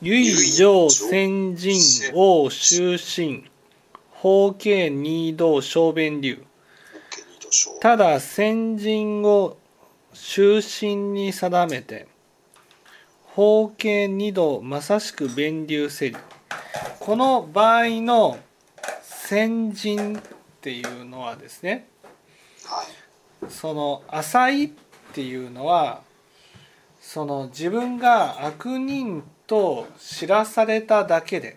唯上先人王終身法慶二道小弁流ただ先人を終身に定めて法慶二度まさしく弁流せりこの場合の先人っていうのはですねその浅いっていうのはその自分が悪人と知らされただけで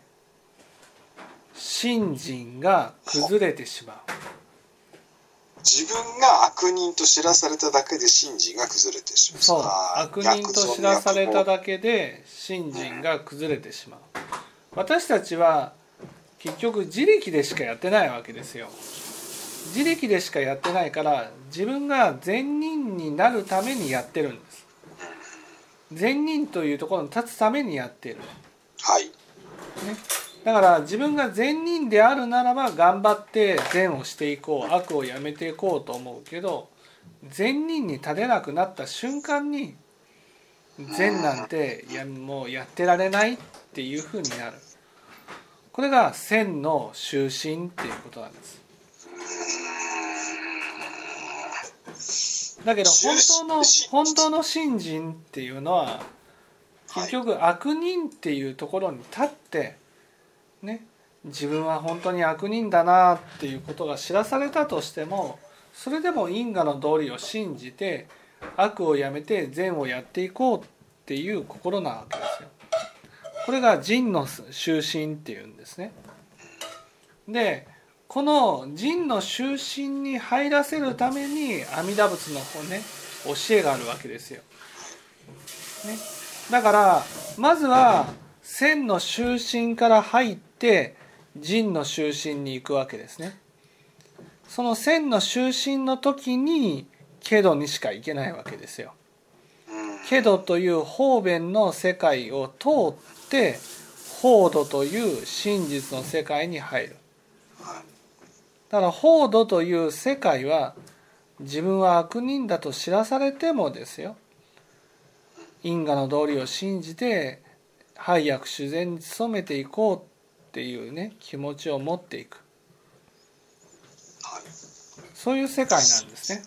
信心が崩れてしまう。自分が悪人と知らされただけで信心が崩れてしまう。そう悪人と知らされただけで信心が崩れてしまう。私たちは結局自力でしかやってないわけですよ。自力でしかやってないから自分が善人になるためにやってるんです善人というところに立つためにやってる。はい、ね、だから自分が善人であるならば頑張って善をしていこう悪をやめていこうと思うけど善人に立てなくなった瞬間に善なんてやもうやってられないっていうふうになる。これが善の終身っていうことなんですだけど本当の本当の信心っていうのは結局悪人っていうところに立ってね自分は本当に悪人だなっていうことが知らされたとしてもそれでも因果の道理を信じて悪をやめて善をやっていこうっていう心なわけですよ。これが仁の終身っていうんですね。でこの仁の終身に入らせるために阿弥陀仏の方ね教えがあるわけですよ。ね、だからまずは千の終身から入って仁の終身に行くわけですね。その千の終身の時にケドにしか行けないわけですよ。ケドという方便の世界を通って法度という真実の世界に入る。だから法度という世界は自分は悪人だと知らされてもですよ。因果の道理を信じて配役自然に努めていこうっていうね気持ちを持っていく。そういう世界なんですね。